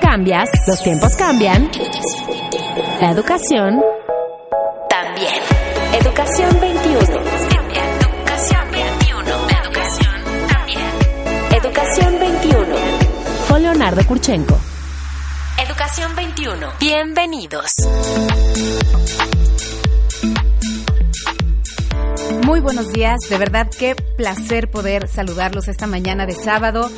Cambias, los tiempos cambian. La educación también. Educación 21. Educación 21. Educación también. Educación 21. Con Leonardo Kurchenko. Educación 21. Bienvenidos. Muy buenos días, de verdad qué placer poder saludarlos esta mañana de sábado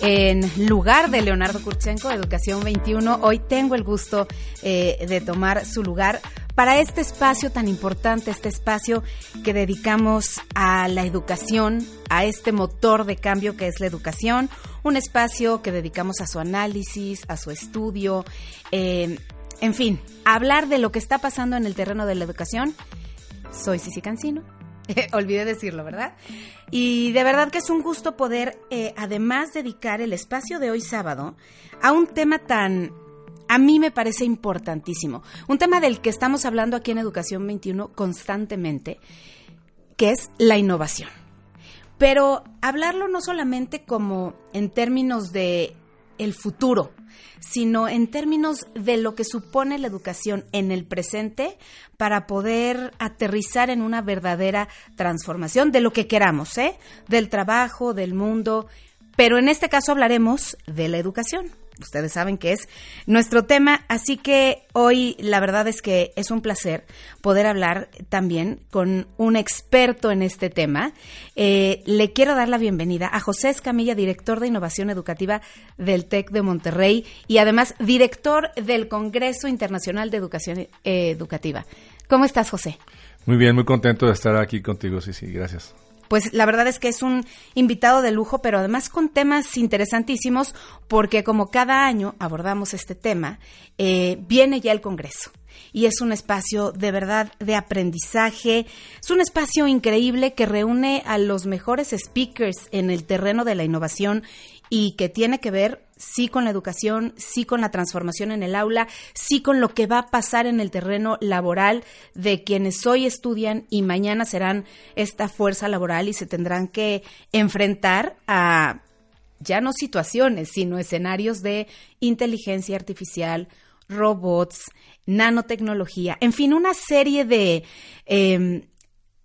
en lugar de Leonardo Kurchenko, Educación 21. Hoy tengo el gusto eh, de tomar su lugar para este espacio tan importante, este espacio que dedicamos a la educación, a este motor de cambio que es la educación, un espacio que dedicamos a su análisis, a su estudio, eh, en fin, a hablar de lo que está pasando en el terreno de la educación. Soy Cici Cancino Olvidé decirlo, ¿verdad? Y de verdad que es un gusto poder, eh, además, dedicar el espacio de hoy sábado a un tema tan, a mí me parece importantísimo, un tema del que estamos hablando aquí en Educación 21 constantemente, que es la innovación. Pero hablarlo no solamente como en términos de el futuro, sino en términos de lo que supone la educación en el presente para poder aterrizar en una verdadera transformación de lo que queramos, ¿eh? Del trabajo, del mundo, pero en este caso hablaremos de la educación ustedes saben que es nuestro tema, así que hoy la verdad es que es un placer poder hablar también con un experto en este tema. Eh, le quiero dar la bienvenida a José Escamilla, director de Innovación Educativa del TEC de Monterrey y además director del Congreso Internacional de Educación eh, Educativa. ¿Cómo estás, José? Muy bien, muy contento de estar aquí contigo, sí, sí, gracias pues la verdad es que es un invitado de lujo, pero además con temas interesantísimos, porque como cada año abordamos este tema, eh, viene ya el Congreso. Y es un espacio de verdad de aprendizaje, es un espacio increíble que reúne a los mejores speakers en el terreno de la innovación y que tiene que ver sí con la educación, sí con la transformación en el aula, sí con lo que va a pasar en el terreno laboral de quienes hoy estudian y mañana serán esta fuerza laboral y se tendrán que enfrentar a ya no situaciones, sino escenarios de inteligencia artificial, robots, nanotecnología, en fin, una serie de, em,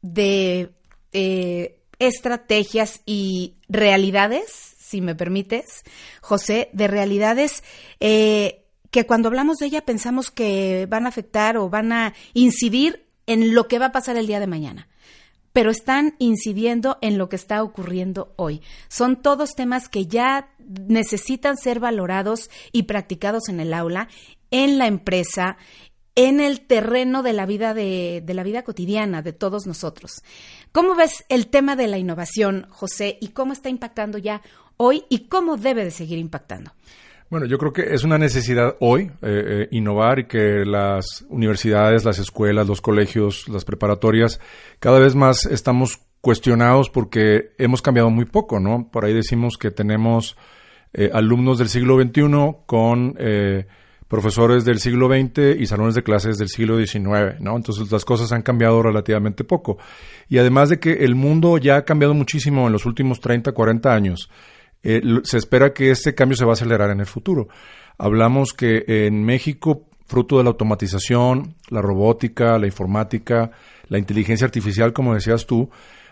de eh, estrategias y realidades si me permites, José, de realidades eh, que cuando hablamos de ella pensamos que van a afectar o van a incidir en lo que va a pasar el día de mañana pero están incidiendo en lo que está ocurriendo hoy. Son todos temas que ya necesitan ser valorados y practicados en el aula, en la empresa, en el terreno de la vida de, de, la vida cotidiana de todos nosotros. ¿Cómo ves el tema de la innovación, José, y cómo está impactando ya hoy y cómo debe de seguir impactando? Bueno, yo creo que es una necesidad hoy eh, eh, innovar y que las universidades, las escuelas, los colegios, las preparatorias, cada vez más estamos cuestionados porque hemos cambiado muy poco, ¿no? Por ahí decimos que tenemos eh, alumnos del siglo XXI con profesores del siglo XX y salones de clases del siglo XIX, ¿no? Entonces las cosas han cambiado relativamente poco. Y además de que el mundo ya ha cambiado muchísimo en los últimos 30, 40 años, eh, se espera que este cambio se va a acelerar en el futuro. Hablamos que en México, fruto de la automatización, la robótica, la informática, la inteligencia artificial, como decías tú,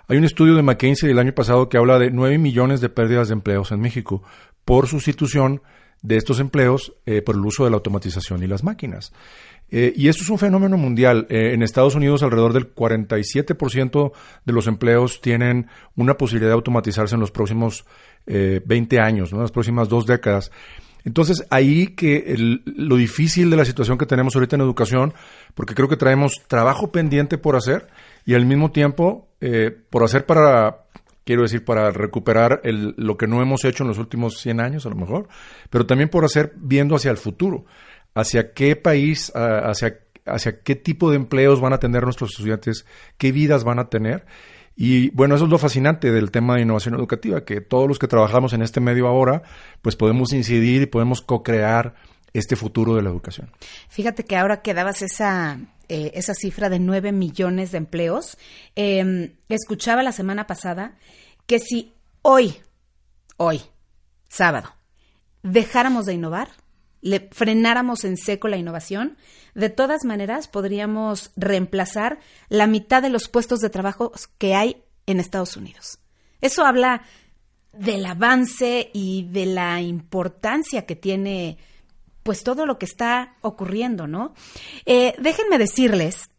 hay un estudio de McKinsey del año pasado que habla de 9 millones de pérdidas de empleos en México por sustitución de estos empleos eh, por el uso de la automatización y las máquinas. Eh, y esto es un fenómeno mundial. en Estados Unidos alrededor del 47% de los empleos tienen una posibilidad de automatizarse en los próximos eh, 20 años, ¿no? las próximas dos décadas. Entonces, ahí que lo difícil de la situación que tenemos ahorita en educación, porque creo que traemos trabajo pendiente por hacer y al mismo tiempo eh, por hacer para, quiero decir, para recuperar el, lo que no hemos hecho en los últimos 100 años a lo mejor, pero también por hacer viendo hacia el futuro, hacia qué país, hacia, hacia qué tipo de empleos van a tener nuestros estudiantes, qué vidas van a tener y bueno, eso es lo fascinante del tema de innovación educativa, que todos los que trabajamos en este medio ahora, pues podemos incidir y podemos co-crear este futuro de la educación. Fíjate que ahora que dabas esa, eh, esa cifra de 9 millones de empleos, em, escuchaba la semana pasada que si hoy, hoy, sábado, dejáramos de innovar, le frenáramos en seco la innovación, de todas maneras podríamos reemplazar la mitad de los puestos de trabajo que hay en Estados Unidos. Eso habla del avance y de la importancia que tiene pues todo lo que está ocurriendo, ¿no? Eh, déjenme decirles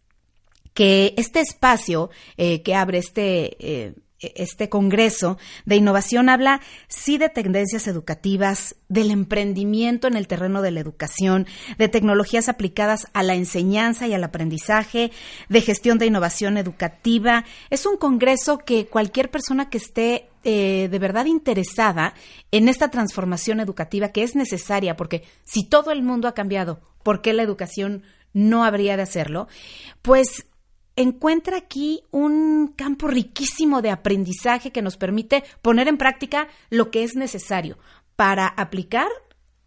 que este espacio eh, que abre este eh, este Congreso de Innovación habla sí de tendencias educativas, del emprendimiento en el terreno de la educación, de tecnologías aplicadas a la enseñanza y al aprendizaje, de gestión de innovación educativa. Es un Congreso que cualquier persona que esté eh, de verdad interesada en esta transformación educativa que es necesaria, porque si todo el mundo ha cambiado, ¿por qué la educación no habría de hacerlo? Pues encuentra aquí un campo riquísimo de aprendizaje que nos permite poner en práctica lo que es necesario para aplicar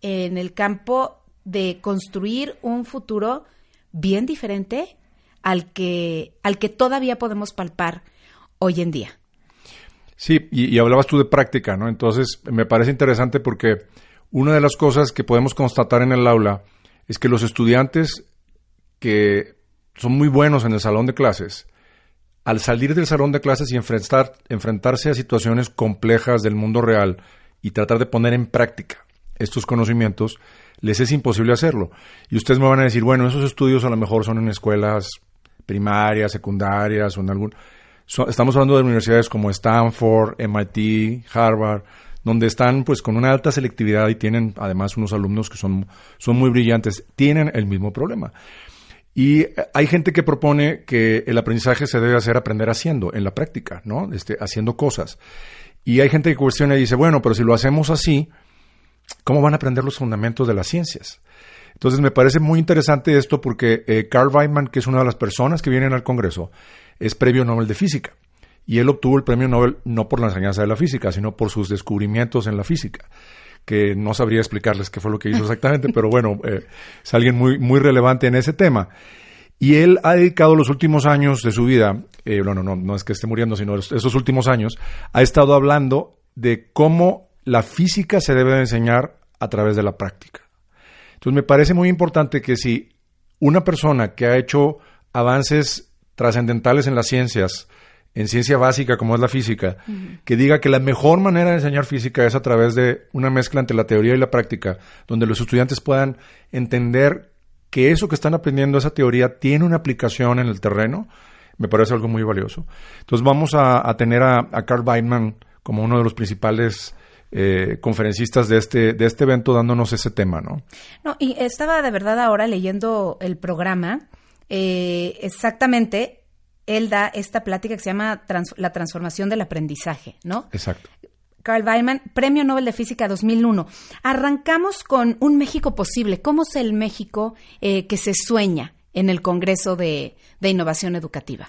en el campo de construir un futuro bien diferente al que, al que todavía podemos palpar hoy en día. Sí, y, y hablabas tú de práctica, ¿no? Entonces, me parece interesante porque una de las cosas que podemos constatar en el aula es que los estudiantes que son muy buenos en el salón de clases, al salir del salón de clases y enfrentar, enfrentarse a situaciones complejas del mundo real y tratar de poner en práctica estos conocimientos, les es imposible hacerlo. Y ustedes me van a decir, bueno, esos estudios a lo mejor son en escuelas primarias, secundarias o en algún... estamos hablando de universidades como Stanford, MIT, Harvard, donde están pues con una alta selectividad y tienen además unos alumnos que son, son muy brillantes, tienen el mismo problema. Y hay gente que propone que el aprendizaje se debe hacer aprender haciendo, en la práctica, ¿no? Este, haciendo cosas. Y hay gente que cuestiona y dice, bueno, pero si lo hacemos así, ¿cómo van a aprender los fundamentos de las ciencias? Entonces me parece muy interesante esto porque eh, Carl Weidman, que es una de las personas que vienen al Congreso, es premio Nobel de Física. Y él obtuvo el premio Nobel no por la enseñanza de la física, sino por sus descubrimientos en la física que no sabría explicarles qué fue lo que hizo exactamente, pero bueno, eh, es alguien muy, muy relevante en ese tema. Y él ha dedicado los últimos años de su vida, eh, bueno, no, no es que esté muriendo, sino esos últimos años, ha estado hablando de cómo la física se debe de enseñar a través de la práctica. Entonces me parece muy importante que si una persona que ha hecho avances trascendentales en las ciencias, en ciencia básica como es la física, que diga que la mejor manera de enseñar física es a través de una mezcla entre la teoría y la práctica, donde los estudiantes puedan entender que eso que están aprendiendo, esa teoría, tiene una aplicación en el terreno, me parece algo muy valioso. Entonces vamos a, tener a, Carl Weidman como uno de los principales eh, conferencistas de este, de este evento dándonos ese tema, ¿no? No, y estaba de verdad ahora leyendo el programa. Eh, exactamente él da esta plática que se llama La transformación del aprendizaje, ¿no? Exacto. Carl Weiman, Premio Nobel de Física 2001. Arrancamos con un México posible. ¿Cómo es el México eh, que se sueña en el Congreso de, Innovación Educativa?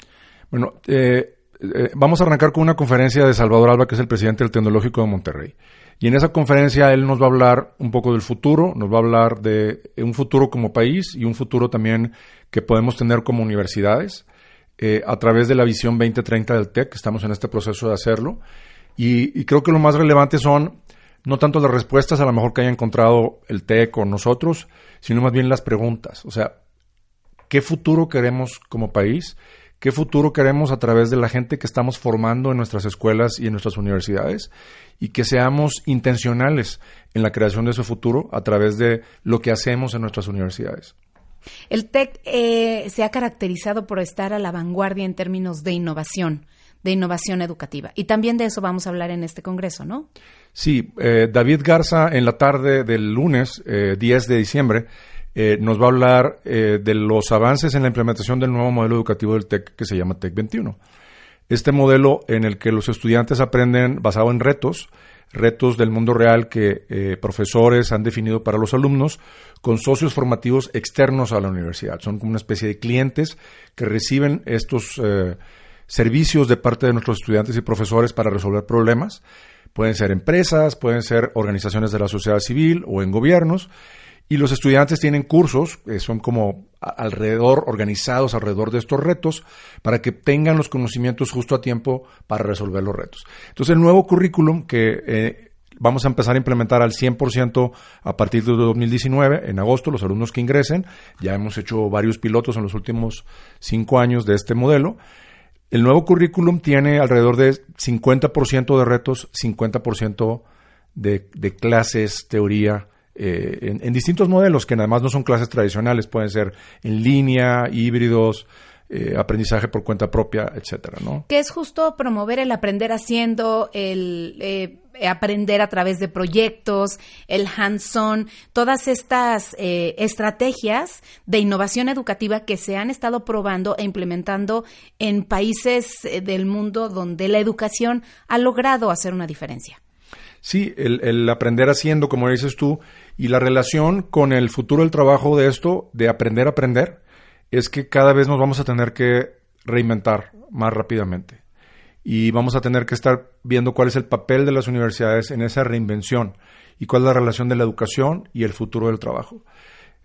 Bueno, eh, eh, vamos a arrancar con una conferencia de Salvador Alba, que es el presidente del Tecnológico de Monterrey. Y en esa conferencia él nos va a hablar un poco del futuro, nos va a hablar de un futuro como país y un futuro también que podemos tener como universidades. Eh, a través de la visión 2030 del TEC, estamos en este proceso de hacerlo. Y, creo que lo más relevante son no tanto las respuestas a lo mejor que haya encontrado el TEC o nosotros, sino más bien las preguntas. O sea, ¿qué futuro queremos como país? ¿Qué futuro queremos a través de la gente que estamos formando en nuestras escuelas y en nuestras universidades? Y que seamos intencionales en la creación de ese futuro a través de lo que hacemos en nuestras universidades. El TEC eh, se ha caracterizado por estar a la vanguardia en términos de innovación, de innovación educativa. Y también de eso vamos a hablar en este Congreso, ¿no? Sí, eh, David Garza en la tarde del lunes 10 eh, de diciembre nos va a hablar de los avances en la implementación del nuevo modelo educativo del TEC que se llama TEC 21. Este modelo en el que los estudiantes aprenden basado en retos, retos del mundo real que eh, profesores han definido para los alumnos con socios formativos externos a la universidad. Son como una especie de clientes que reciben estos eh, servicios de parte de nuestros estudiantes y profesores para resolver problemas. Pueden ser empresas, pueden ser organizaciones de la sociedad civil o en gobiernos. Y los estudiantes tienen cursos, que son como alrededor, organizados alrededor de estos retos, para que tengan los conocimientos justo a tiempo para resolver los retos. Entonces, el nuevo currículum que eh, vamos a empezar a implementar al 100% a partir de 2019, en agosto, los alumnos que ingresen. Ya hemos hecho varios pilotos en los últimos cinco años de este modelo. El nuevo currículum tiene alrededor de 50% de retos, 50% de, de clases, teoría, eh, en, distintos modelos que además no son clases tradicionales, pueden ser en línea, híbridos, eh, aprendizaje por cuenta propia, etcétera, ¿no? Que es justo promover el aprender haciendo, el eh, aprender a través de proyectos, el hands-on, todas estas estrategias de innovación educativa que se han estado probando e implementando en países del mundo donde la educación ha logrado hacer una diferencia. Sí, el, aprender haciendo, como dices tú, y la relación con el futuro del trabajo de esto, de aprender a aprender, es que cada vez nos vamos a tener que reinventar más rápidamente. Y vamos a tener que estar viendo cuál es el papel de las universidades en esa reinvención y cuál es la relación de la educación y el futuro del trabajo.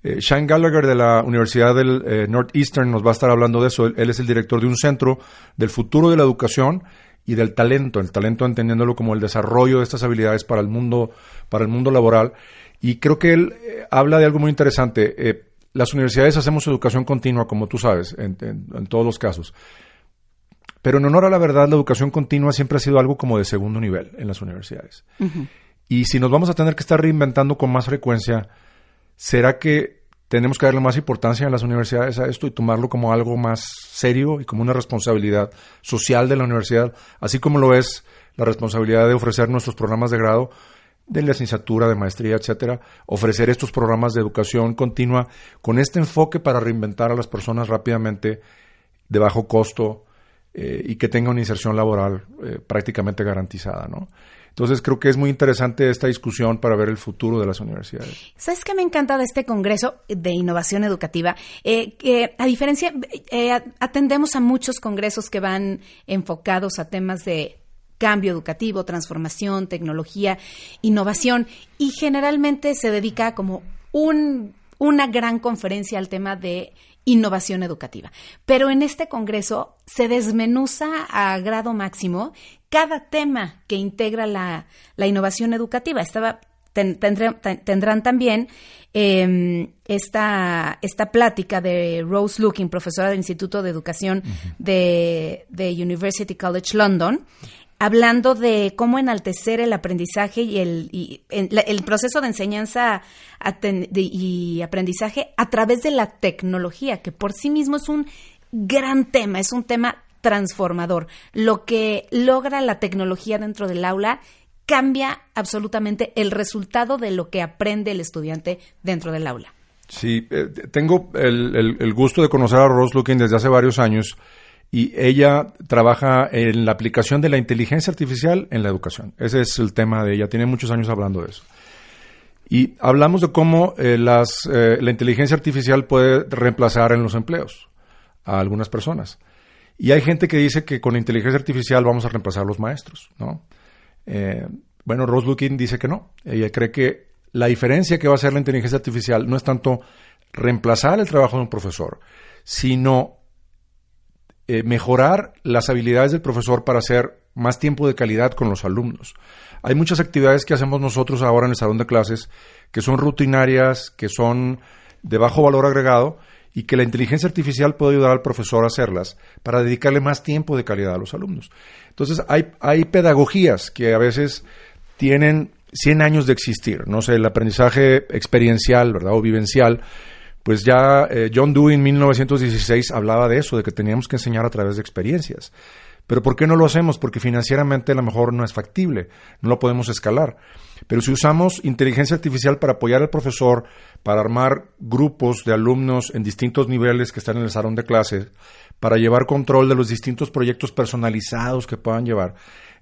Eh, Shane Gallagher de la Universidad del eh, Northeastern nos va a estar hablando de eso. él, es el director de un centro del futuro de la educación y del talento, el talento entendiéndolo como el desarrollo de estas habilidades para el mundo, para el mundo laboral. Y creo que él eh, habla de algo muy interesante. Eh, las universidades hacemos educación continua, como tú sabes, en, todos los casos. Pero en honor a la verdad, la educación continua siempre ha sido algo como de segundo nivel en las universidades. Y si nos vamos a tener que estar reinventando con más frecuencia, ¿será que tenemos que darle más importancia en las universidades a esto y tomarlo como algo más serio y como una responsabilidad social de la universidad, así como lo es la responsabilidad de ofrecer nuestros programas de grado de licenciatura, de maestría, etcétera, ofrecer estos programas de educación continua con este enfoque para reinventar a las personas rápidamente de bajo costo eh, y que tenga una inserción laboral eh, prácticamente garantizada, ¿no? Entonces creo que es muy interesante esta discusión para ver el futuro de las universidades. ¿Sabes qué me encanta de este Congreso de Innovación Educativa? Eh, a diferencia, atendemos a muchos congresos que van enfocados a temas de cambio educativo, transformación, tecnología, innovación, y generalmente se dedica como un, una gran conferencia al tema de innovación educativa. Pero en este Congreso se desmenuza a grado máximo cada tema que integra la, innovación educativa. Estaba, tendrán también em, esta, esta plática de Rose Looking, profesora del Instituto de Educación de, de University College London, hablando de cómo enaltecer el aprendizaje y el, el proceso de enseñanza y aprendizaje a través de la tecnología, que por sí mismo es un gran tema, es un tema transformador. Lo que logra la tecnología dentro del aula cambia absolutamente el resultado de lo que aprende el estudiante dentro del aula. Sí, eh, tengo el, gusto de conocer a Rose Looking desde hace varios años y ella trabaja en la aplicación de la inteligencia artificial en la educación. Ese es el tema de ella, tiene muchos años hablando de eso. Y hablamos de cómo eh, las, eh, la inteligencia artificial puede reemplazar en los empleos a algunas personas. Y hay gente que dice que con inteligencia artificial vamos a reemplazar a los maestros, ¿no? Eh, bueno, Rose Lukin dice que no. Ella cree que la diferencia que va a hacer la inteligencia artificial no es tanto reemplazar el trabajo de un profesor, sino eh, mejorar las habilidades del profesor para hacer más tiempo de calidad con los alumnos. Hay muchas actividades que hacemos nosotros ahora en el salón de clases que son rutinarias, que son de bajo valor agregado y que la inteligencia artificial puede ayudar al profesor a hacerlas para dedicarle más tiempo de calidad a los alumnos. Entonces, hay, hay pedagogías que a veces tienen 100 años de existir, no sé, el aprendizaje experiencial, ¿verdad? O vivencial, pues ya eh, John Dewey en 1916 hablaba de eso, de que teníamos que enseñar a través de experiencias. Pero ¿por qué no lo hacemos? Porque financieramente a lo mejor no es factible, no lo podemos escalar. Pero si usamos inteligencia artificial para apoyar al profesor, para armar grupos de alumnos en distintos niveles que están en el salón de clases, para llevar control de los distintos proyectos personalizados que puedan llevar,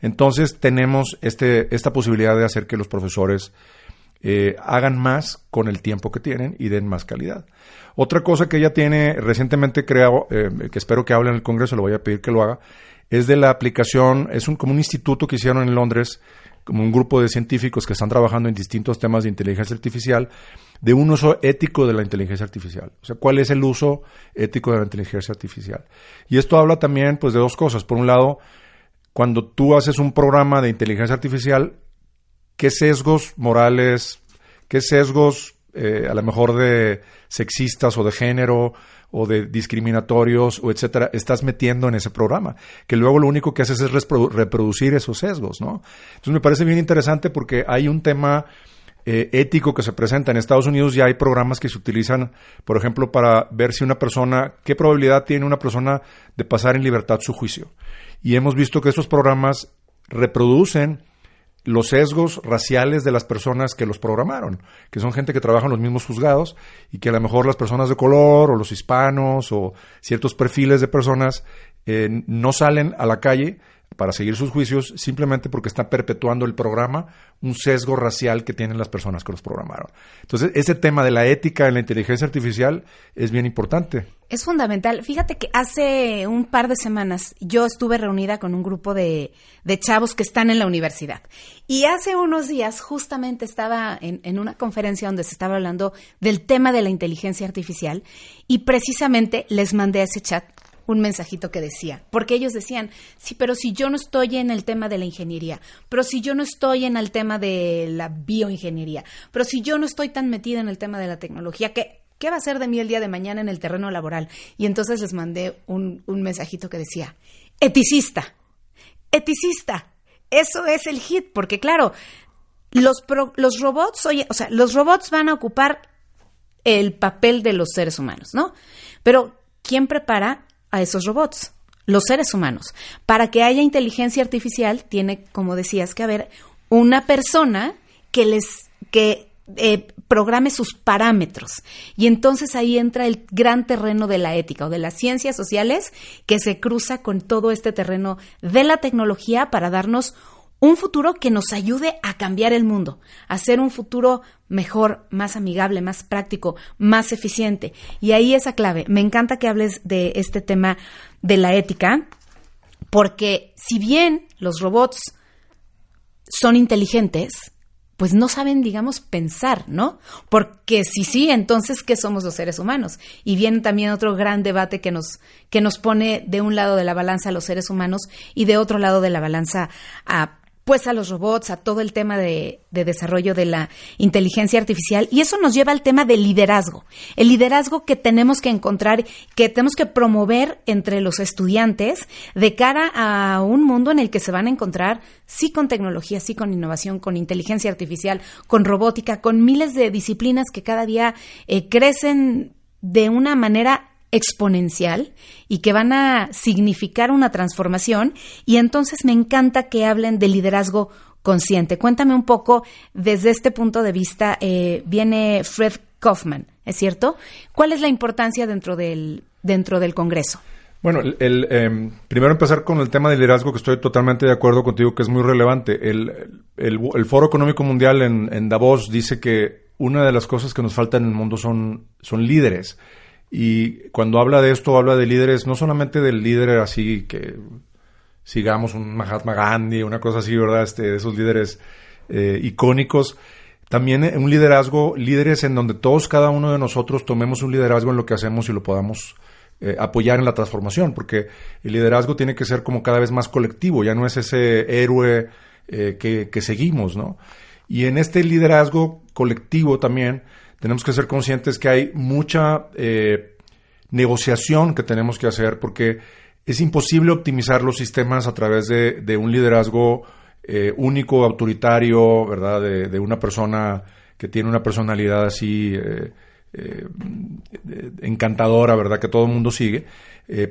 entonces tenemos este, esta posibilidad de hacer que los profesores eh, hagan más con el tiempo que tienen y den más calidad. Otra cosa que ella tiene recientemente creado, eh, que espero que hable en el Congreso, le voy a pedir que lo haga, es de la aplicación, es un, como un instituto que hicieron en Londres, como un grupo de científicos que están trabajando en distintos temas de inteligencia artificial, de un uso ético de la inteligencia artificial. O sea, ¿cuál es el uso ético de la inteligencia artificial? Y esto habla también pues, de dos cosas. Por un lado, cuando tú haces un programa de inteligencia artificial, qué sesgos morales, qué sesgos eh, a lo mejor de sexistas o de género o de discriminatorios o etcétera estás metiendo en ese programa, que luego lo único que haces es reproducir esos sesgos, ¿no? Entonces me parece bien interesante porque hay un tema eh, ético que se presenta en Estados Unidos ya hay programas que se utilizan, por ejemplo, para ver si una persona, qué probabilidad tiene una persona de pasar en libertad su juicio. Y hemos visto que esos programas reproducen los sesgos raciales de las personas que los programaron, que son gente que trabaja en los mismos juzgados y que a lo mejor las personas de color o los hispanos o ciertos perfiles de personas eh, no salen a la calle para seguir sus juicios simplemente porque están perpetuando el programa, un sesgo racial que tienen las personas que los programaron. Entonces, ese tema de la ética en la inteligencia artificial es bien importante. Es fundamental. Fíjate que hace un par de semanas yo estuve reunida con un grupo de, chavos que están en la universidad. Y hace unos días justamente estaba en, en una conferencia donde se estaba hablando del tema de la inteligencia artificial y precisamente les mandé ese chat un mensajito que decía, porque ellos decían, sí, pero si yo no estoy en el tema de la ingeniería, pero si yo no estoy en el tema de la bioingeniería, pero si yo no estoy tan metida en el tema de la tecnología, ¿qué, qué va a ser de mí el día de mañana en el terreno laboral? Y entonces les mandé un, un mensajito que decía, eticista, eticista, eso es el hit, porque claro, los, los robots, oye, o sea, los robots van a ocupar el papel de los seres humanos, ¿no? Pero ¿quién prepara a esos robots, los seres humanos. Para que haya inteligencia artificial, tiene, como decías, que haber una persona que les que eh, programe sus parámetros. Y entonces ahí entra el gran terreno de la ética o de las ciencias sociales que se cruza con todo este terreno de la tecnología para darnos un futuro que nos ayude a cambiar el mundo, a hacer un futuro mejor, más amigable, más práctico, más eficiente. Y ahí esa clave. Me encanta que hables de este tema de la ética, porque si bien los robots son inteligentes, pues no saben, digamos, pensar, ¿no? Porque si sí, entonces, ¿qué somos los seres humanos? Y viene también otro gran debate que nos, que nos pone de un lado de la balanza a los seres humanos y de otro lado de la balanza a pues a los robots, a todo el tema de, desarrollo de la inteligencia artificial. Y eso nos lleva al tema del liderazgo. El liderazgo que tenemos que encontrar, que tenemos que promover entre los estudiantes de cara a un mundo en el que se van a encontrar, sí con tecnología, sí con innovación, con inteligencia artificial, con robótica, con miles de disciplinas que cada día eh, crecen de una manera exponencial y que van a significar una transformación y entonces me encanta que hablen de liderazgo consciente. Cuéntame un poco desde este punto de vista, eh, viene Fred Kaufman, ¿es cierto? ¿Cuál es la importancia dentro del, dentro del Congreso? Bueno, el, em, primero empezar con el tema de liderazgo, que estoy totalmente de acuerdo contigo, que es muy relevante. El, el, Foro Económico Mundial en, en, Davos dice que una de las cosas que nos falta en el mundo son, son líderes. Y cuando habla de esto, habla de líderes, no solamente del líder así que sigamos un Mahatma Gandhi, una cosa así, ¿verdad? Este, de esos líderes eh, icónicos. También un liderazgo, líderes en donde todos, cada uno de nosotros, tomemos un liderazgo en lo que hacemos y lo podamos eh, apoyar en la transformación, porque el liderazgo tiene que ser como cada vez más colectivo, ya no es ese héroe eh, que, que seguimos, ¿no? Y en este liderazgo colectivo también, tenemos que ser conscientes que hay mucha eh, negociación que tenemos que hacer porque es imposible optimizar los sistemas a través de, un liderazgo eh, único, autoritario, ¿verdad? De, una persona que tiene una personalidad así eh, encantadora, ¿verdad? Que todo el mundo sigue,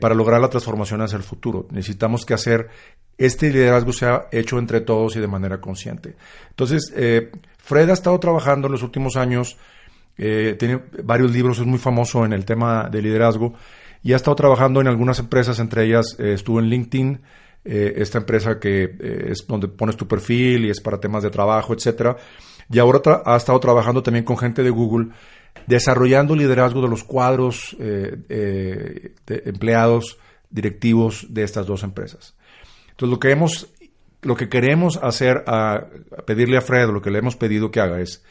para lograr la transformación hacia el futuro. Necesitamos que hacer este liderazgo sea hecho entre todos y de manera consciente. Entonces, Fred ha estado trabajando en los últimos años eh, tiene varios libros, es muy famoso en el tema de liderazgo y ha estado trabajando en algunas empresas, entre ellas eh, estuvo en LinkedIn, eh, esta empresa que es donde pones tu perfil y es para temas de trabajo, etcétera. Y ahora ha estado trabajando también con gente de Google, desarrollando liderazgo de los cuadros de empleados directivos de estas dos empresas. Entonces lo que hemos, lo que queremos hacer pedirle a Fred, lo que le hemos pedido que haga es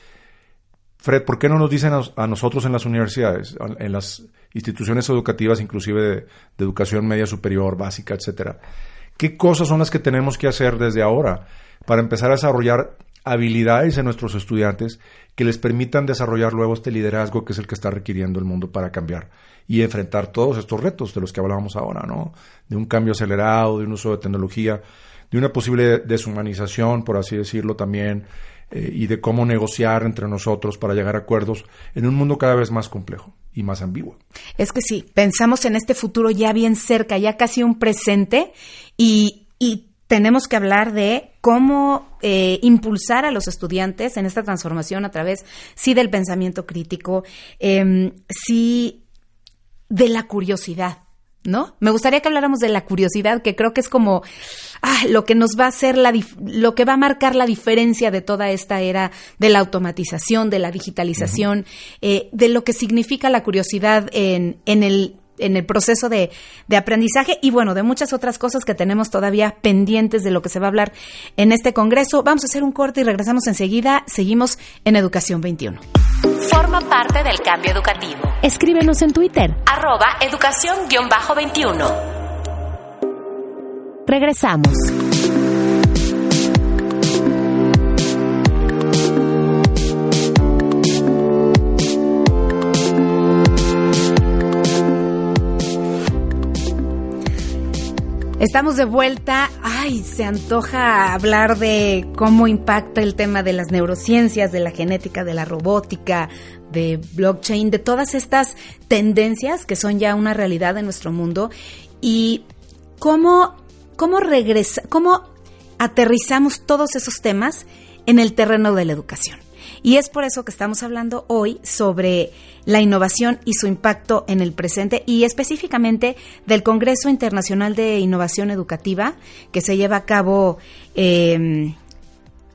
Fred, ¿por qué no nos dicen a, nosotros en las universidades, en las instituciones educativas, inclusive de, educación media superior, básica, etcétera? ¿Qué cosas son las que tenemos que hacer desde ahora para empezar a desarrollar habilidades en nuestros estudiantes que les permitan desarrollar luego este liderazgo que es el que está requiriendo el mundo para cambiar y enfrentar todos estos retos de los que hablábamos ahora, ¿no? De un cambio acelerado, de un uso de tecnología, de una posible deshumanización, por así decirlo también, eh, y de cómo negociar entre nosotros para llegar a acuerdos en un mundo cada vez más complejo y más ambiguo. Es que sí, pensamos en este futuro ya bien cerca, ya casi un presente, y, y tenemos que hablar de cómo eh, impulsar a los estudiantes en esta transformación a través, sí, del pensamiento crítico, eh, sí, de la curiosidad. ¿No? Me gustaría que habláramos de la curiosidad, que creo que es como ah, lo que nos va a hacer la lo que va a marcar la diferencia de toda esta era de la automatización, de la digitalización, eh, de lo que significa la curiosidad en, en el en el proceso de, de, aprendizaje y bueno, de muchas otras cosas que tenemos todavía pendientes de lo que se va a hablar en este Congreso. Vamos a hacer un corte y regresamos enseguida. Seguimos en Educación 21. Forma parte del cambio educativo. Escríbenos en Twitter. Arroba educación-21. Regresamos. Estamos de vuelta. Ay, se antoja hablar de cómo impacta el tema de las neurociencias, de la genética, de la robótica, de blockchain, de todas estas tendencias que son ya una realidad en nuestro mundo y cómo, cómo regresa, cómo aterrizamos todos esos temas en el terreno de la educación. Y es por eso que estamos hablando hoy sobre la innovación y su impacto en el presente y específicamente del Congreso Internacional de Innovación Educativa que se lleva a cabo em,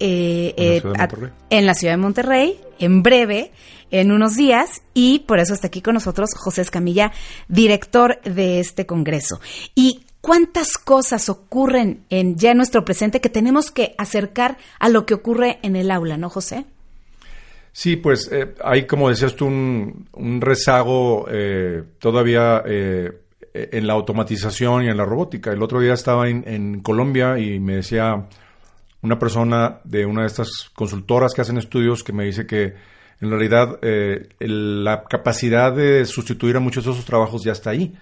eh, eh, en, la ciudad de Monterrey, en breve, en unos días, y por eso está aquí con nosotros José Escamilla, director de este Congreso. Y cuántas cosas ocurren en ya en nuestro presente que tenemos que acercar a lo que ocurre en el aula, ¿no, José? Sí, pues eh, hay, como decías tú, un, rezago eh, todavía eh, en la automatización y en la robótica. El otro día estaba en, Colombia y me decía una persona de una de estas consultoras que hacen estudios que me dice que en realidad la capacidad de sustituir a muchos de esos trabajos ya está ahí.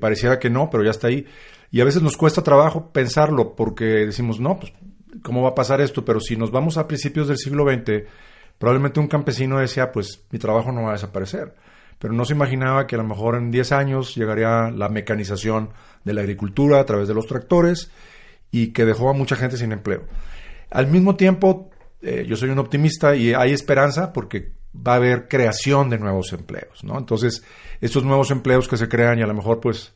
pareciera que no, pero ya está ahí. Y a veces nos cuesta trabajo pensarlo porque decimos, no, pues, ¿cómo va a pasar esto? Pero si nos vamos a principios del siglo XX, Probablemente un campesino decía, pues mi trabajo no va a desaparecer, pero no se imaginaba que a lo mejor en 10 años llegaría la mecanización de la agricultura a través de los tractores y que dejó a mucha gente sin empleo. Al mismo tiempo, eh, yo soy un optimista y hay esperanza porque va a haber creación de nuevos empleos, ¿no? Entonces, estos nuevos empleos que se crean y a lo mejor pues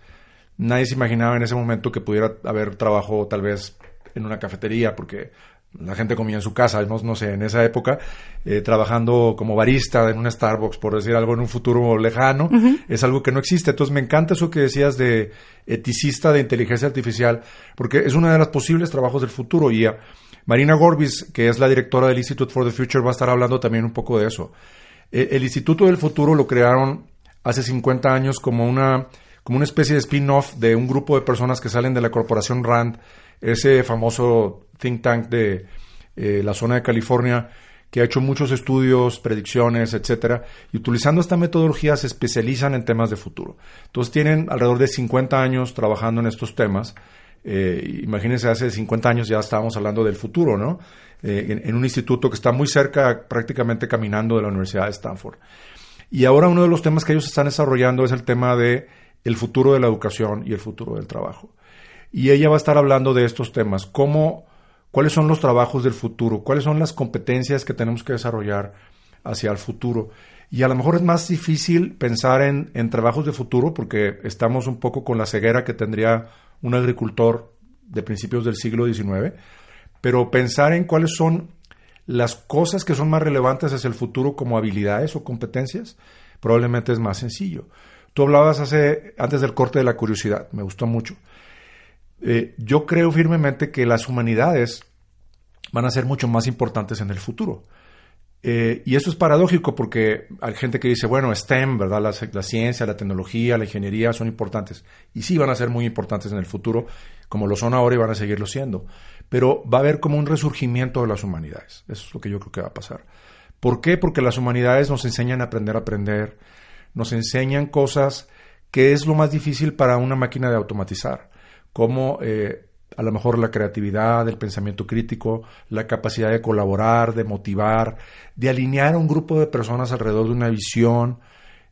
nadie se imaginaba en ese momento que pudiera haber trabajo tal vez en una cafetería porque la gente comía en su casa, no, no sé, en esa época, eh, trabajando como barista en un Starbucks, por decir algo en un futuro lejano, es algo que no existe. Entonces me encanta eso que decías de eticista de inteligencia artificial, porque es uno de los posibles trabajos del futuro. Y Marina Gorbis, que es la directora del Institute for the Future, va a estar hablando también un poco de eso. Eh, el Instituto del Futuro lo crearon hace 50 años como una, como una especie de spin-off de un grupo de personas que salen de la corporación RAND, ese famoso think tank de eh, la zona de California que ha hecho muchos estudios, predicciones, etcétera, y utilizando esta metodología se especializan en temas de futuro. Entonces tienen alrededor de 50 años trabajando en estos temas. Eh, imagínense, hace 50 años ya estábamos hablando del futuro, ¿no? Eh, en, un instituto que está muy cerca, prácticamente caminando de la Universidad de Stanford. Y ahora uno de los temas que ellos están desarrollando es el tema de el futuro de la educación y el futuro del trabajo. Y ella va a estar hablando de estos temas, cómo cuáles son los trabajos del futuro, cuáles son las competencias que tenemos que desarrollar hacia el futuro. Y a lo mejor es más difícil pensar en, trabajos de futuro porque estamos un poco con la ceguera que tendría un agricultor de principios del siglo XIX, pero pensar en cuáles son las cosas que son más relevantes hacia el futuro como habilidades o competencias, probablemente es más sencillo. Tú hablabas hace, antes del corte de la curiosidad, me gustó mucho. Eh, yo creo firmemente que las humanidades van a ser mucho más importantes en el futuro. Eh, y eso es paradójico porque hay gente que dice, bueno, STEM, ¿verdad? La, la, ciencia, la tecnología, la ingeniería son importantes. Y sí van a ser muy importantes en el futuro, como lo son ahora y van a seguirlo siendo. Pero va a haber como un resurgimiento de las humanidades. Eso es lo que yo creo que va a pasar. ¿Por qué? Porque las humanidades nos enseñan a aprender a aprender, nos enseñan cosas que es lo más difícil para una máquina de automatizar, como eh, a lo mejor la creatividad, el pensamiento crítico, la capacidad de colaborar, de motivar, de alinear a un grupo de personas alrededor de una visión,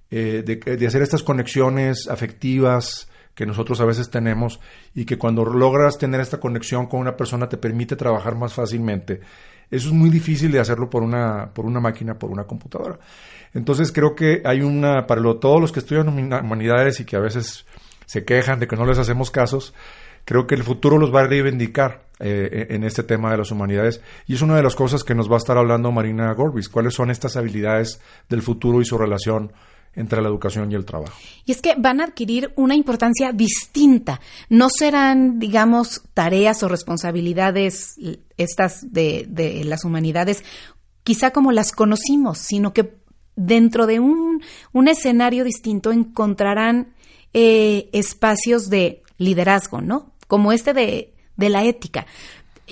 eh, de, hacer estas conexiones afectivas que nosotros a veces tenemos y que cuando logras tener esta conexión con una persona te permite trabajar más fácilmente. Eso es muy difícil de hacerlo por una, por una máquina, por una computadora. Entonces creo que hay una, para todos los que estudian humanidades y que a veces se quejan de que no les hacemos casos, creo que el futuro los va a reivindicar eh, en este tema de las humanidades. Y es una de las cosas que nos va a estar hablando Marina Gorbis. ¿Cuáles son estas habilidades del futuro y su relación entre la educación y el trabajo. Y es que van a adquirir una importancia distinta. No serán, digamos, tareas o responsabilidades estas de, de las humanidades, quizá como las conocimos, sino que dentro de un, un escenario distinto encontrarán eh, espacios de liderazgo, ¿no? como este de, de la ética.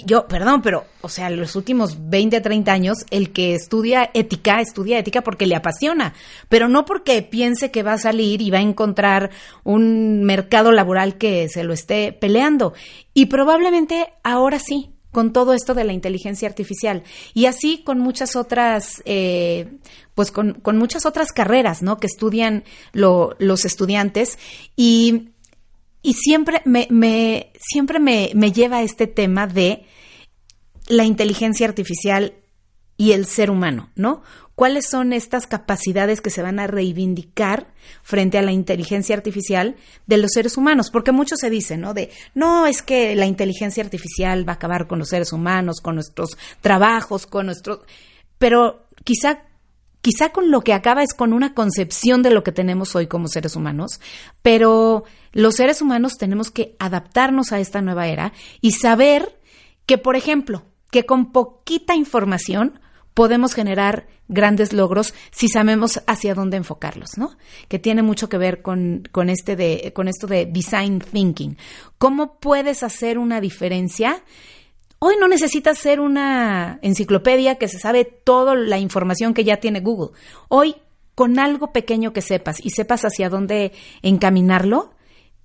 Yo, perdón, pero, o sea, los últimos 20 a 30 años, el que estudia ética, estudia ética porque le apasiona, pero no porque piense que va a salir y va a encontrar un mercado laboral que se lo esté peleando. Y probablemente ahora sí, con todo esto de la inteligencia artificial. Y así con muchas otras, eh, pues con, con, muchas otras carreras, ¿no? Que estudian los estudiantes. Y y siempre me, me siempre me, me lleva este tema de la inteligencia artificial y el ser humano, ¿no? ¿Cuáles son estas capacidades que se van a reivindicar frente a la inteligencia artificial de los seres humanos? Porque mucho se dice, ¿no? De, no, es que la inteligencia artificial va a acabar con los seres humanos, con nuestros trabajos, con nuestros... Pero quizá quizá con lo que acaba es con una concepción de lo que tenemos hoy como seres humanos, pero los seres humanos tenemos que adaptarnos a esta nueva era y saber que, por ejemplo, que con poquita información podemos generar grandes logros si sabemos hacia dónde enfocarlos, ¿no? Que tiene mucho que ver con, con, este de, con esto de design thinking. ¿Cómo puedes hacer una diferencia Hoy no necesitas ser una enciclopedia que se sabe toda la información que ya tiene Google. Hoy, con algo pequeño que sepas y sepas hacia dónde encaminarlo,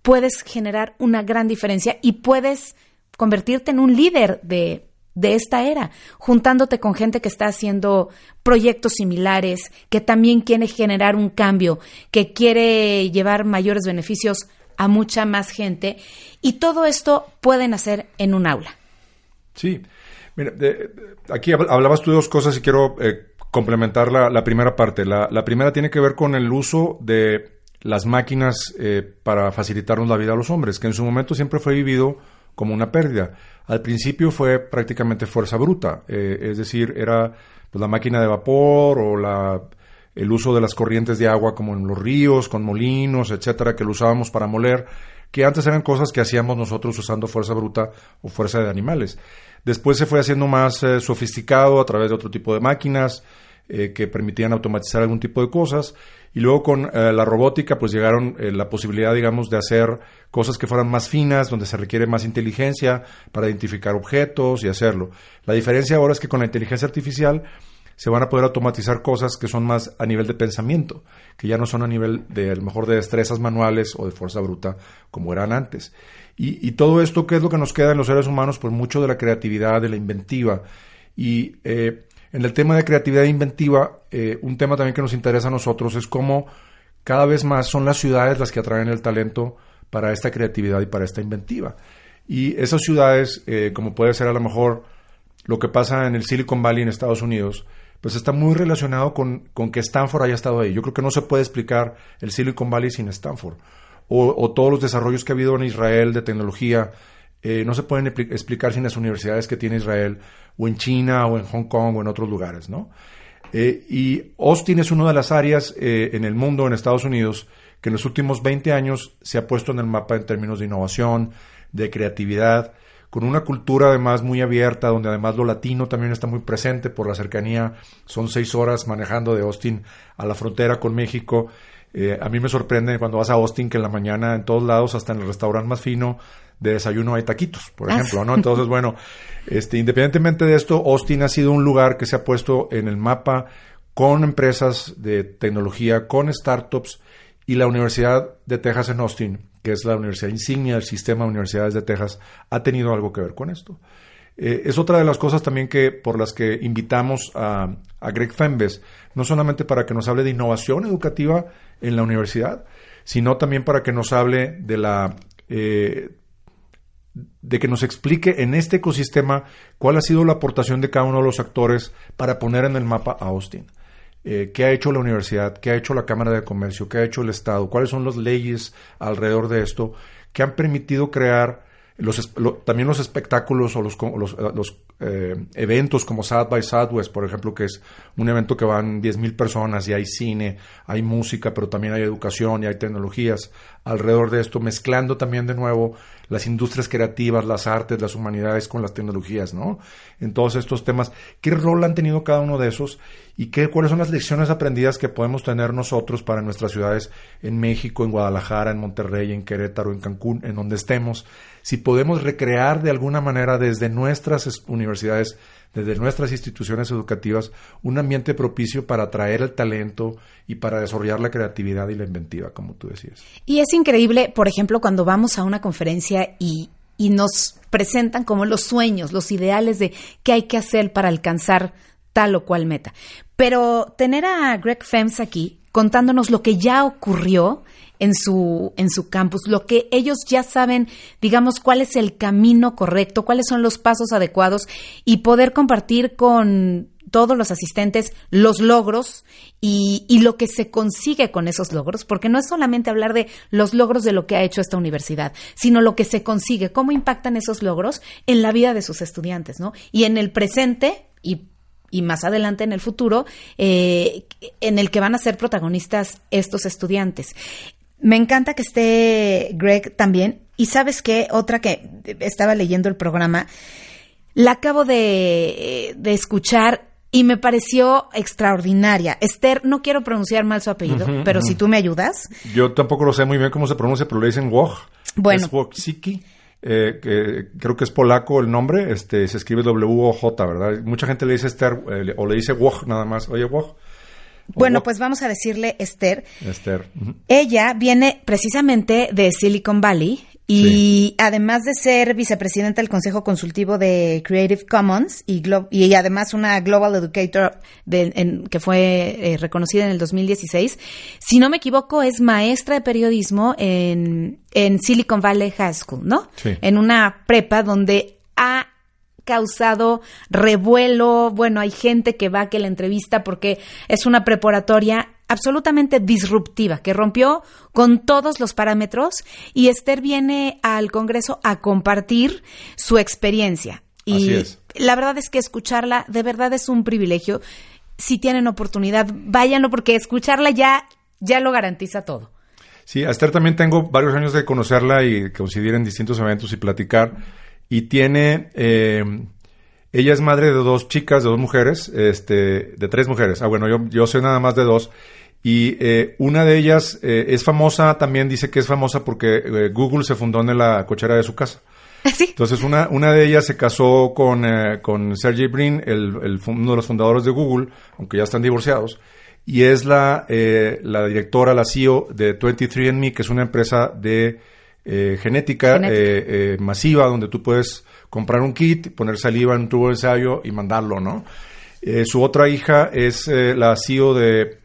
puedes generar una gran diferencia y puedes convertirte en un líder de, de esta era, juntándote con gente que está haciendo proyectos similares, que también quiere generar un cambio, que quiere llevar mayores beneficios a mucha más gente. Y todo esto pueden hacer en un aula. Sí, mira, aquí hablabas tú de dos cosas y quiero eh, complementar la, primera parte. La, primera tiene que ver con el uso de las máquinas eh, para facilitarnos la vida a los hombres, que en su momento siempre fue vivido como una pérdida. Al principio fue prácticamente fuerza bruta, eh, es decir, era pues, la máquina de vapor o la, el uso de las corrientes de agua como en los ríos, con molinos, etcétera, que lo usábamos para moler, que antes eran cosas que hacíamos nosotros usando fuerza bruta o fuerza de animales. Después se fue haciendo más eh, sofisticado a través de otro tipo de máquinas eh, que permitían automatizar algún tipo de cosas. Y luego con eh, la robótica pues llegaron la posibilidad, digamos, de hacer cosas que fueran más finas, donde se requiere más inteligencia para identificar objetos y hacerlo. La diferencia ahora es que con la inteligencia artificial se van a poder automatizar cosas que son más a nivel de pensamiento, que ya no son a nivel de a lo mejor de destrezas manuales o de fuerza bruta como eran antes. Y, todo esto, ¿qué es lo que nos queda en los seres humanos? Pues mucho de la creatividad, de la inventiva. Y eh, en el tema de creatividad inventiva, eh, un tema también que nos interesa a nosotros es cómo cada vez más son las ciudades las que atraen el talento para esta creatividad y para esta inventiva. Y esas ciudades, eh, como puede ser a lo mejor lo que pasa en el Silicon Valley en Estados Unidos, pues está muy relacionado con, con que Stanford haya estado ahí. Yo creo que no se puede explicar el Silicon Valley sin Stanford o, todos los desarrollos que ha habido en Israel de tecnología, eh, no se pueden explicar sin las universidades que tiene Israel, o en China, o en Hong Kong, o en otros lugares, ¿no? Eh, y Austin es una de las áreas eh, en el mundo, en Estados Unidos, que en los últimos 20 años se ha puesto en el mapa en términos de innovación, de creatividad, con una cultura además muy abierta, donde además lo latino también está muy presente por la cercanía. Son seis horas manejando de Austin a la frontera con México. A mí me sorprende cuando vas a Austin que en la mañana en todos lados, hasta en el restaurante más fino de desayuno hay taquitos, por ah, ejemplo, ¿no? Entonces, bueno, este, independientemente de esto, Austin ha sido un lugar que se ha puesto en el mapa con empresas de tecnología, con startups y la Universidad de Texas en Austin, que es la universidad insignia del sistema de universidades de Texas, ha tenido algo que ver con esto. Eh, es otra de las cosas también que por las que invitamos a, Greg Fembes, no solamente para que nos hable de innovación educativa en la universidad, sino también para que nos hable de la eh, de que nos explique en este ecosistema cuál ha sido la aportación de cada uno de los actores para poner en el mapa a Austin. Eh, qué ha hecho la universidad, qué ha hecho la Cámara de Comercio, qué ha hecho el Estado, cuáles son las leyes alrededor de esto que han permitido crear los, también los espectáculos o los, los, eh, eventos como South by Southwest, por ejemplo, que es un evento que van 10.000 personas y hay cine, hay música, pero también hay educación y hay tecnologías alrededor de esto, mezclando también de nuevo las industrias creativas, las artes, las humanidades con las tecnologías, ¿no? En todos estos temas, ¿qué rol han tenido cada uno de esos y qué, cuáles son las lecciones aprendidas que podemos tener nosotros para nuestras ciudades en México, en Guadalajara, en Monterrey, en Querétaro, en Cancún, en donde estemos? Si podemos recrear de alguna manera desde nuestras universidades, desde nuestras instituciones educativas, un ambiente propicio para atraer el talento y para desarrollar la creatividad y la inventiva, como tú decías. Y es increíble, por ejemplo, cuando vamos a una conferencia y, nos presentan como los sueños, los ideales de qué hay que hacer para alcanzar tal o cual meta. Pero tener a Greg Fems aquí contándonos lo que ya ocurrió en su, en su campus, lo que ellos ya saben, digamos, cuál es el camino correcto, cuáles son los pasos adecuados y poder compartir con todos los asistentes los logros y, y, lo que se consigue con esos logros, porque no es solamente hablar de los logros de lo que ha hecho esta universidad, sino lo que se consigue, cómo impactan esos logros en la vida de sus estudiantes, ¿no? Y en el presente y y más adelante en el futuro, eh, en el que van a ser protagonistas estos estudiantes. Me encanta que esté Greg también. Y sabes qué, otra que estaba leyendo el programa, la acabo de, escuchar y me pareció extraordinaria. Esther, no quiero pronunciar mal su apellido, pero si tú me ayudas. Yo tampoco lo sé muy bien cómo se pronuncia, pero le dicen Woj. Bueno. Es eh, creo que es polaco el nombre, este, se escribe W-O-J, ¿verdad? Mucha gente le dice Esther eh, o le dice Woj nada más. Oye, Woj. Bueno, pues vamos a decirle Esther. Esther. Ella viene precisamente de Silicon Valley y además de ser vicepresidenta del Consejo Consultivo de Creative Commons y, y además una Global Educator que fue eh, reconocida en el 2016, si no me equivoco, es maestra de periodismo en, en Silicon Valley High School, ¿no? Sí. En una prepa donde ha causado revuelo. Bueno, hay gente que va a que la entrevista porque es una preparatoria absolutamente disruptiva, que rompió con todos los parámetros y Esther viene al Congreso a compartir su experiencia. Y la verdad es que escucharla de verdad es un privilegio. Si tienen oportunidad, váyanlo porque escucharla ya, ya lo garantiza todo. Sí, a Esther también tengo varios años de conocerla y coincidir en distintos eventos y platicar y tiene... Eh, ella es madre de dos chicas, de dos mujeres, este, de tres mujeres. Ah, bueno, yo, yo soy nada más de dos. Y eh, una de ellas eh, es famosa, también dice que es famosa porque Google se fundó en la cochera de su casa. ¿Sí? Entonces, una, una de ellas se casó con, con Sergey Brin, el, el, uno de los fundadores de Google, aunque ya están divorciados, y es la, la directora, la CEO de 23andMe, que es una empresa de eh, genética, eh, eh, masiva donde tú puedes comprar un kit, poner saliva en un tubo de ensayo y mandarlo, ¿no? su otra hija es la CEO de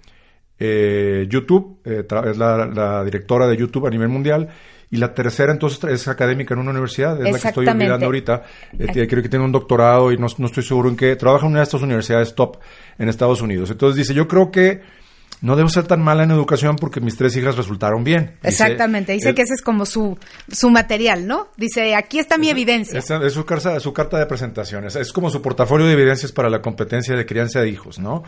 YouTube, es la, directora de YouTube a nivel mundial. Y la tercera, entonces, es académica en una universidad, es la que estoy olvidando ahorita. creo que tiene un doctorado y no, no, estoy seguro en qué. Trabaja en una de estas universidades top en Estados Unidos. Entonces dice, yo creo que no debo ser tan mala en educación porque mis tres hijas resultaron bien. Exactamente, dice que ese es como su, su material, ¿no? Dice, aquí está mi evidencia. Es, es su, carta, de presentaciones, es como su portafolio de evidencias para la competencia de crianza de hijos, ¿no?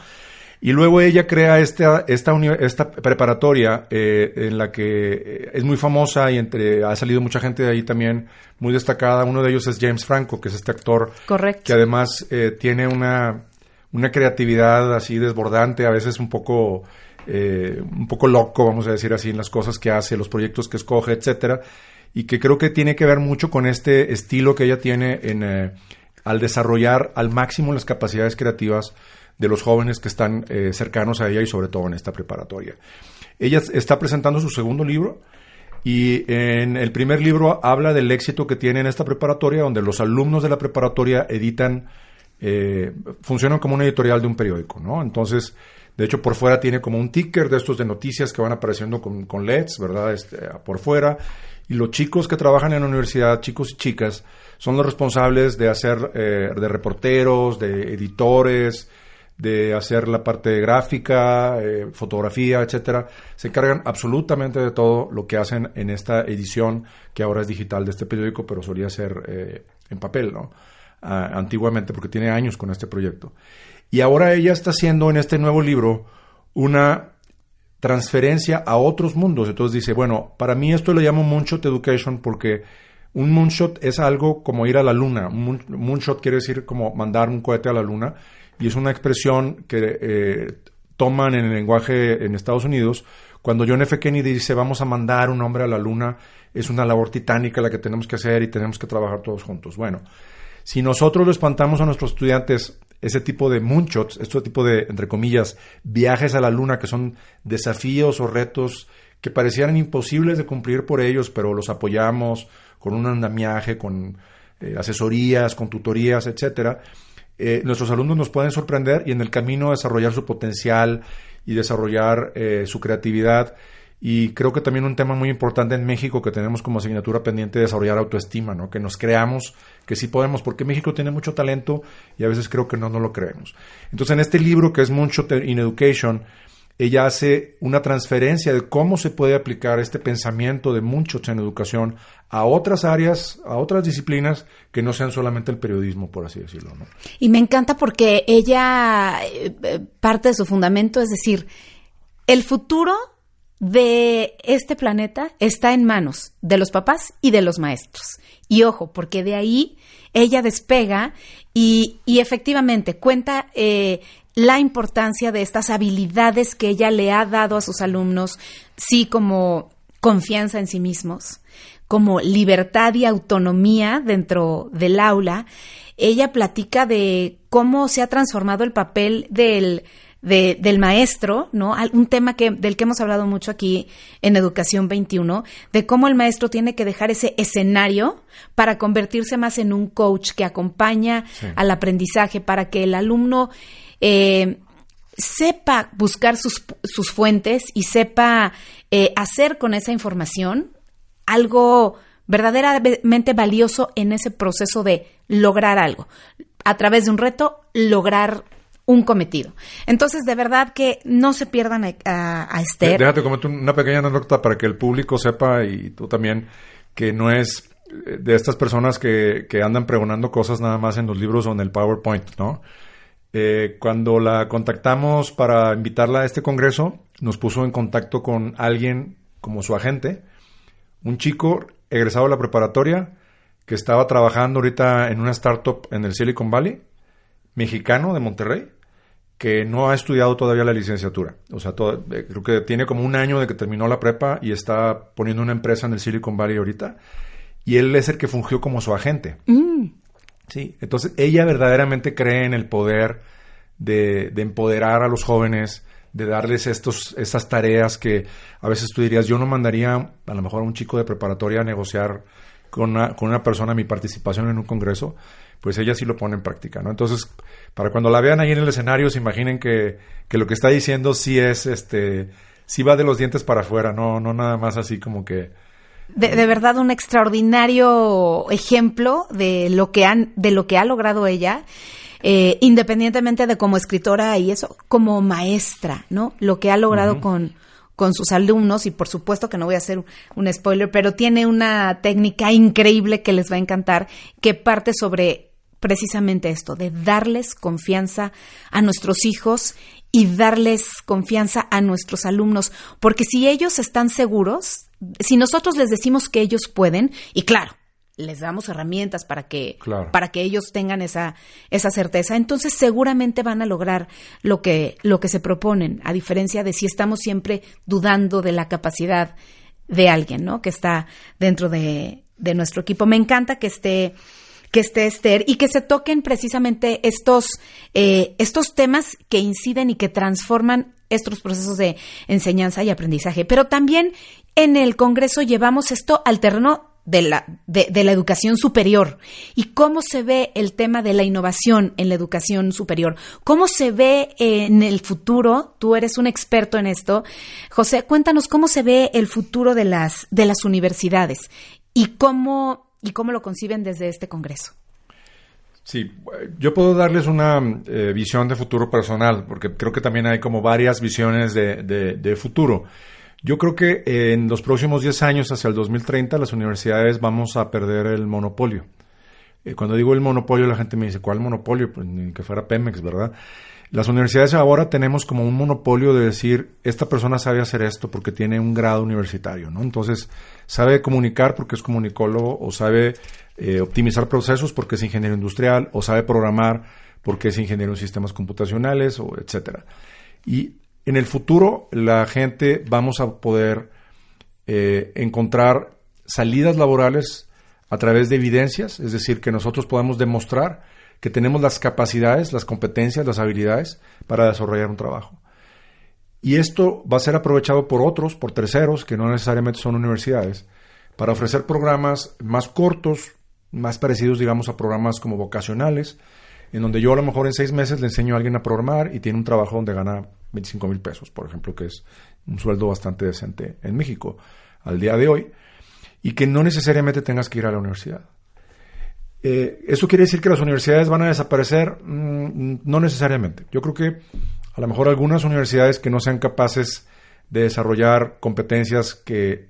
Y luego ella crea esta, esta, esta preparatoria eh, en la que eh, es muy famosa y entre ha salido mucha gente de ahí también muy destacada. Uno de ellos es James Franco, que es este actor Correcto. que además eh, tiene una, una creatividad así desbordante, a veces un poco, un poco loco, vamos a decir así, en las cosas que hace, los proyectos que escoge, etcétera, y que creo que tiene que ver mucho con este estilo que ella tiene en al desarrollar al máximo las capacidades creativas de los jóvenes que están eh, cercanos a ella y sobre todo en esta preparatoria. Ella está presentando su segundo libro y en el primer libro habla del éxito que tiene en esta preparatoria, donde los alumnos de la preparatoria editan, eh, funcionan como una editorial de un periódico, ¿no? Entonces, de hecho, por fuera tiene como un ticker de estos de noticias que van apareciendo con, con LEDs, ¿verdad? Este, por fuera. Y los chicos que trabajan en la universidad, chicos y chicas, son los responsables de hacer, eh, de reporteros, de editores, de hacer la parte gráfica, eh, fotografía, etcétera, se encargan absolutamente de todo lo que hacen en esta edición que ahora es digital de este periódico, pero solía ser eh, en papel, ¿no? Ah, antiguamente, porque tiene años con este proyecto. Y ahora ella está haciendo en este nuevo libro una transferencia a otros mundos. Entonces dice, bueno, para mí esto lo llamo Moonshot Education porque un moonshot es algo como ir a la luna. Un moonshot quiere decir como mandar un cohete a la luna y es una expresión que eh, toman en el lenguaje en Estados Unidos. Cuando John F. Kennedy dice vamos a mandar un hombre a la luna, es una labor titánica la que tenemos que hacer y tenemos que trabajar todos juntos. Bueno, si nosotros le espantamos a nuestros estudiantes ese tipo de moonshots, este tipo de, entre comillas, viajes a la luna que son desafíos o retos que parecieran imposibles de cumplir por ellos, pero los apoyamos con un andamiaje, con eh, asesorías, con tutorías, etcétera, eh, nuestros alumnos nos pueden sorprender y en el camino desarrollar su potencial y desarrollar eh, su creatividad. Y creo que también un tema muy importante en México que tenemos como asignatura pendiente es desarrollar autoestima, ¿no? Que nos creamos que sí podemos, porque México tiene mucho talento y a veces creo que no, no lo creemos. Entonces, en este libro que es Mucho in Education, ella hace una transferencia de cómo se puede aplicar este pensamiento de muchos en educación a otras áreas, a otras disciplinas que no sean solamente el periodismo, por así decirlo. Y me encanta porque ella, eh, eh, parte de su fundamento es decir, el futuro de este planeta está en manos de los papás y de los maestros. Y ojo, porque de ahí ella despega y, efectivamente cuenta eh, la importancia de estas habilidades que ella le ha dado a sus alumnos, sí como confianza en sí mismos, como libertad y autonomía dentro del aula. Ella platica de cómo se ha transformado el papel del, del maestro, ¿no? Un tema que, del que hemos hablado mucho aquí en Educación 21, de cómo el maestro tiene que dejar ese escenario para convertirse más en un coach que acompaña al aprendizaje, para que el alumno eh, sepa buscar sus, sus, fuentes y sepa eh, hacer con esa información algo verdaderamente valioso en ese proceso de lograr algo. A través de un reto, lograr un cometido. Entonces, de verdad que no se pierdan a, a Esther. Déjate comentar una pequeña anécdota para que el público sepa y tú también que no es eh, de estas personas que, que andan pregonando cosas nada más en los libros o en el PowerPoint, ¿no? Eh, cuando la contactamos para invitarla a este congreso, nos puso en contacto con alguien como su agente, un chico egresado de la preparatoria que estaba trabajando ahorita en una startup en el Silicon Valley, mexicano de Monterrey, que no ha estudiado todavía la licenciatura. O sea, eh, creo que tiene como un año de que terminó la prepa y está poniendo una empresa en el Silicon Valley ahorita. Y él es el que fungió como su agente. Mm. Sí, entonces ella verdaderamente cree en el poder de, empoderar a los jóvenes, de darles estos, estas tareas que a veces tú dirías, yo no mandaría a lo mejor a un chico de preparatoria a negociar con una, con una persona mi participación en un congreso, pues ella sí lo pone en práctica, ¿no? Entonces, para cuando la vean ahí en el escenario, se imaginen que, que lo que está diciendo sí es, este, sí va de los dientes para afuera, no, no nada más así como que de, verdad un extraordinario ejemplo de lo que han, de lo que ha logrado ella. Eh, independientemente de como escritora y eso, como maestra, ¿no? Lo que ha logrado con, con sus alumnos y por supuesto que no voy a hacer un spoiler, pero tiene una técnica increíble que les va a encantar, que parte sobre precisamente esto, de darles confianza a nuestros hijos y darles confianza a nuestros alumnos, porque si ellos están seguros, si nosotros les decimos que ellos pueden, y claro, les damos herramientas para que, para que ellos tengan esa, esa certeza, entonces seguramente van a lograr lo que, lo que se proponen, a diferencia de si estamos siempre dudando de la capacidad de alguien, ¿no? Que está dentro de, de nuestro equipo. Me encanta que esté que esté Esther y que se toquen precisamente estos, eh, estos temas que inciden y que transforman estos procesos de enseñanza y aprendizaje. Pero también en el Congreso llevamos esto al terreno de la, de, la educación superior y cómo se ve el tema de la innovación en la educación superior, cómo se ve en el futuro, tú eres un experto en esto, José, cuéntanos cómo se ve el futuro de las, de las universidades y cómo y cómo lo conciben desde este Congreso. Sí, yo puedo darles una eh, visión de futuro personal, porque creo que también hay como varias visiones de, futuro. Yo creo que en los próximos 10 años, hacia el 2030, las universidades vamos a perder el monopolio. Eh, cuando digo el monopolio, la gente me dice, ¿cuál monopolio? Pues ni que fuera Pemex, ¿verdad? Las universidades ahora tenemos como un monopolio de decir, esta persona sabe hacer esto porque tiene un grado universitario, ¿no? Entonces, sabe comunicar porque es comunicólogo, o sabe eh, optimizar procesos porque es ingeniero industrial, o sabe programar porque es ingeniero en sistemas computacionales, o etcétera. Y en el futuro, la gente vamos a poder eh, encontrar salidas laborales a través de evidencias, es decir, que nosotros podamos demostrar que tenemos las capacidades, las competencias, las habilidades para desarrollar un trabajo. Y esto va a ser aprovechado por otros, por terceros, que no necesariamente son universidades, para ofrecer programas más cortos, más parecidos, digamos, a programas como vocacionales, en donde yo a lo mejor en seis meses le enseño a alguien a programar y tiene un trabajo donde gana 25 mil pesos, por ejemplo, que es un sueldo bastante decente en México al día de hoy, y que no necesariamente tengas que ir a la universidad. Eh, ¿Eso quiere decir que las universidades van a desaparecer? Mm, no necesariamente. Yo creo que a lo mejor algunas universidades que no sean capaces de desarrollar competencias que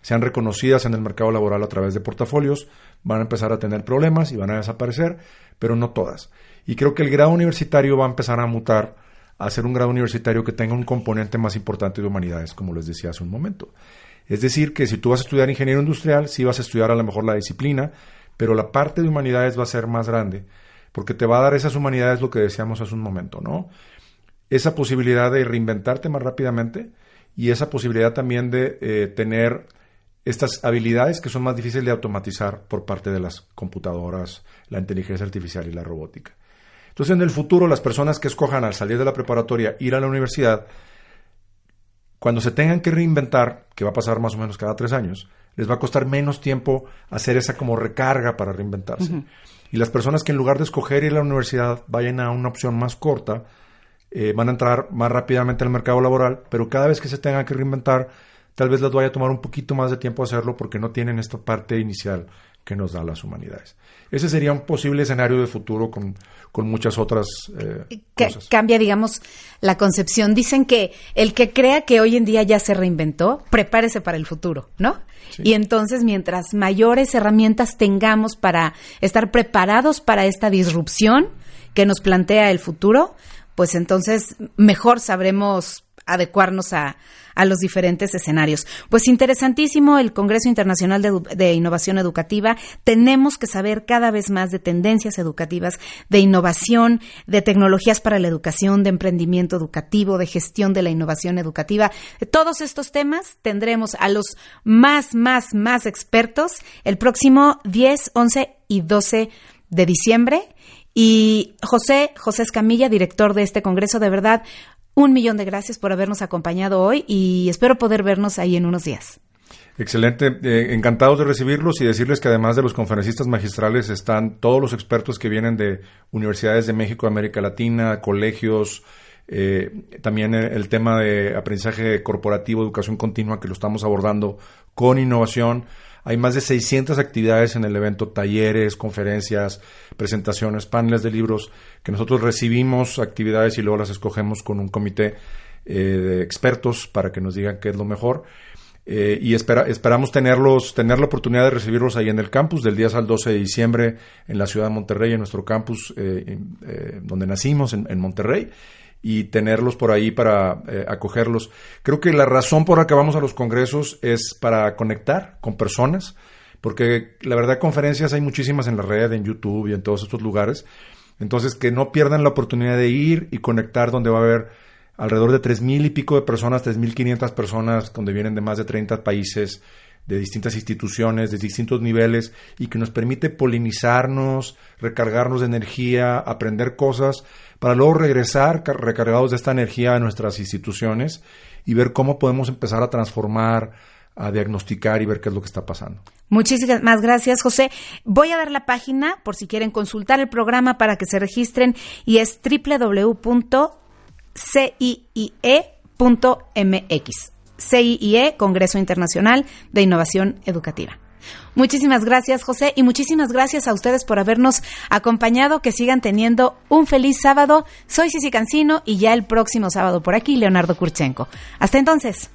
sean reconocidas en el mercado laboral a través de portafolios van a empezar a tener problemas y van a desaparecer, pero no todas. Y creo que el grado universitario va a empezar a mutar a ser un grado universitario que tenga un componente más importante de humanidades, como les decía hace un momento. Es decir, que si tú vas a estudiar ingeniero industrial, sí vas a estudiar a lo mejor la disciplina, pero la parte de humanidades va a ser más grande, porque te va a dar esas humanidades lo que decíamos hace un momento, ¿no? Esa posibilidad de reinventarte más rápidamente y esa posibilidad también de eh, tener estas habilidades que son más difíciles de automatizar por parte de las computadoras, la inteligencia artificial y la robótica. Entonces, en el futuro, las personas que escojan al salir de la preparatoria ir a la universidad, cuando se tengan que reinventar, que va a pasar más o menos cada tres años, les va a costar menos tiempo hacer esa como recarga para reinventarse. Y las personas que en lugar de escoger ir a la universidad vayan a una opción más corta, eh, van a entrar más rápidamente al mercado laboral, pero cada vez que se tengan que reinventar, tal vez les vaya a tomar un poquito más de tiempo hacerlo porque no tienen esta parte inicial que nos da las humanidades. Ese sería un posible escenario de futuro con, muchas otras eh, cosas. Cambia, digamos, la concepción. Dicen que el que crea que hoy en día ya se reinventó, prepárese para el futuro, ¿no? Y entonces, mientras mayores herramientas tengamos para estar preparados para esta disrupción que nos plantea el futuro, pues entonces mejor sabremos adecuarnos a, los diferentes escenarios. Pues interesantísimo el Congreso Internacional de, Innovación Educativa. Tenemos que saber cada vez más de tendencias educativas, de innovación, de tecnologías para la educación, de emprendimiento educativo, de gestión de la innovación educativa. De todos estos temas tendremos a los más, más, más expertos el próximo 10, 11 y 12 de diciembre. Y José, José Escamilla, director de este Congreso, de verdad, un millón de gracias por habernos acompañado hoy y espero poder vernos ahí en unos días. Excelente, eh, encantados de recibirlos y decirles que además de los conferencistas magistrales están todos los expertos que vienen de universidades de México, América Latina, colegios, eh, también el, tema de aprendizaje corporativo, educación continua, que lo estamos abordando con innovación. Hay más de 600 actividades en el evento, talleres, conferencias, presentaciones, paneles de libros, que nosotros recibimos actividades y luego las escogemos con un comité eh, de expertos para que nos digan qué es lo mejor. eh, y espera, esperamos tenerlos, tener la oportunidad de recibirlos ahí en el campus del 10 al 12 de diciembre en la ciudad de Monterrey, en nuestro campus eh, donde nacimos, en, Monterrey, y tenerlos por ahí para acogerlos. Creo que la razón por la que vamos a los congresos es para conectar con personas, porque la verdad conferencias hay muchísimas en la red, en YouTube y en todos estos lugares. Entonces, que no pierdan la oportunidad de ir y conectar donde va a haber alrededor de tres mil y pico de personas, tres mil quinientas personas, donde vienen de más de 30 países, de distintas instituciones, de distintos niveles, y que nos permite polinizarnos, recargarnos de energía, aprender cosas, para luego regresar recargados de esta energía a nuestras instituciones y ver cómo podemos empezar a transformar, a diagnosticar y ver qué es lo que está pasando. Muchísimas gracias, José. Voy a dar la página por si quieren consultar el programa para que se registren y es www CIIE.mx. CIIE, Congreso Internacional de Innovación Educativa. Muchísimas gracias, José, y muchísimas gracias a ustedes por habernos acompañado. Que sigan teniendo un feliz sábado. Soy Cici Cancino y ya el próximo sábado por aquí, Leonardo Kurchenko. Hasta entonces.